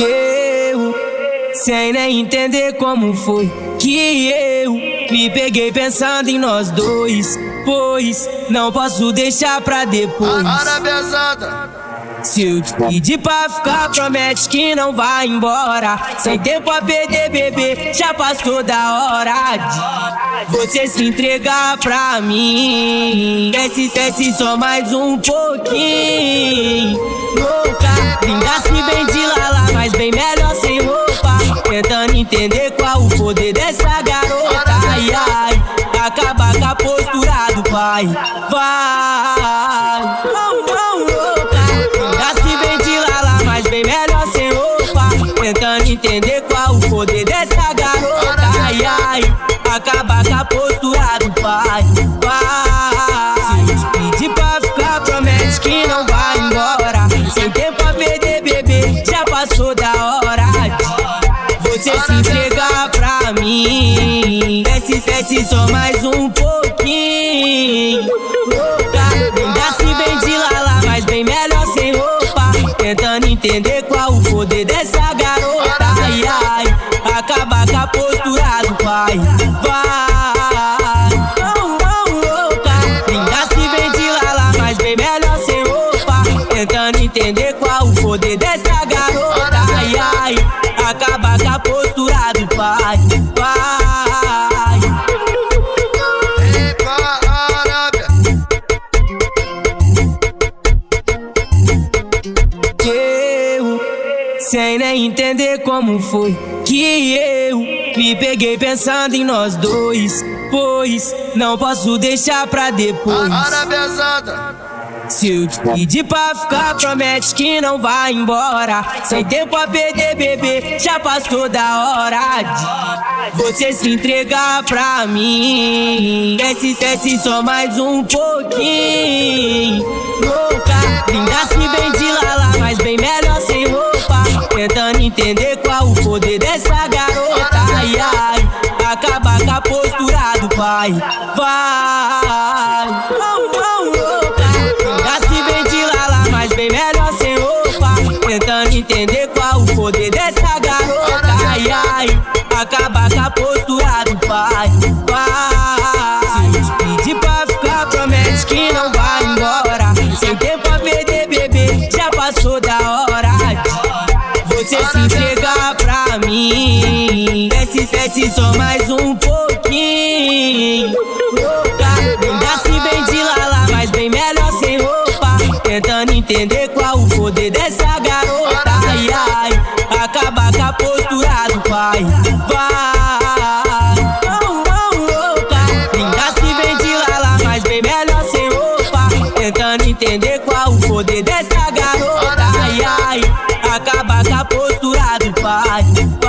eu, sem nem entender como foi que eu me peguei pensando em nós dois. Pois não posso deixar pra depois. Se eu te pedir pra ficar, promete que não vai embora. Sem tempo a perder, bebê, já passou da hora de você se entregar pra mim. Desce, desce só mais um pouquinho. Louca, linda se bem de lala, entender qual o poder dessa garota. Ai, ai, acaba com a postura do pai. Vai, não, não, louca. Linda se de lala, mas bem melhor sem roupa. Tentando entender qual o poder dessa garota. Ai, ai, acaba com a postura do pai. Mim. Desce, desce só mais um pouquinho. Linda se bem de lala, mas bem melhor sem roupa. Tentando entender qual o poder dessa garota. Ai, ai, acaba com a postura do pai. Vai, não, não, louca. Linda se bem de lala, mas bem melhor sem roupa. Tentando entender qual o poder dessa garota. Ai, ai, acaba com a postura do pai. Sem nem entender como foi que eu me peguei pensando em nós dois. Pois não posso deixar pra depois. Arábia Santa. Se eu te pedir pra ficar, promete que não vai embora. Sem tempo a perder, bebê, já passou da hora de você se entregar pra mim. Desce, desce só mais um pouquinho. Louca, linda Tentando entender qual o poder dessa garota. Ai, ai, acaba com a postura do pai. Vai, não, não, louca. Já se de lala, mas bem melhor sem roupa. Tentando entender qual o poder dessa garota. Ai, ai, acaba com a postura do pai. Vai, desce só mais um pouquinho. Ainda se vem de lala, mas bem melhor sem roupa. Tentando entender qual o poder dessa garota. Ai, ai, acaba com a postura do pai. Vai. Oh, oh, oh, se vem de lala, mas bem melhor sem roupa. Tentando entender qual o poder dessa garota. Ai, ai, acaba com a postura do pai.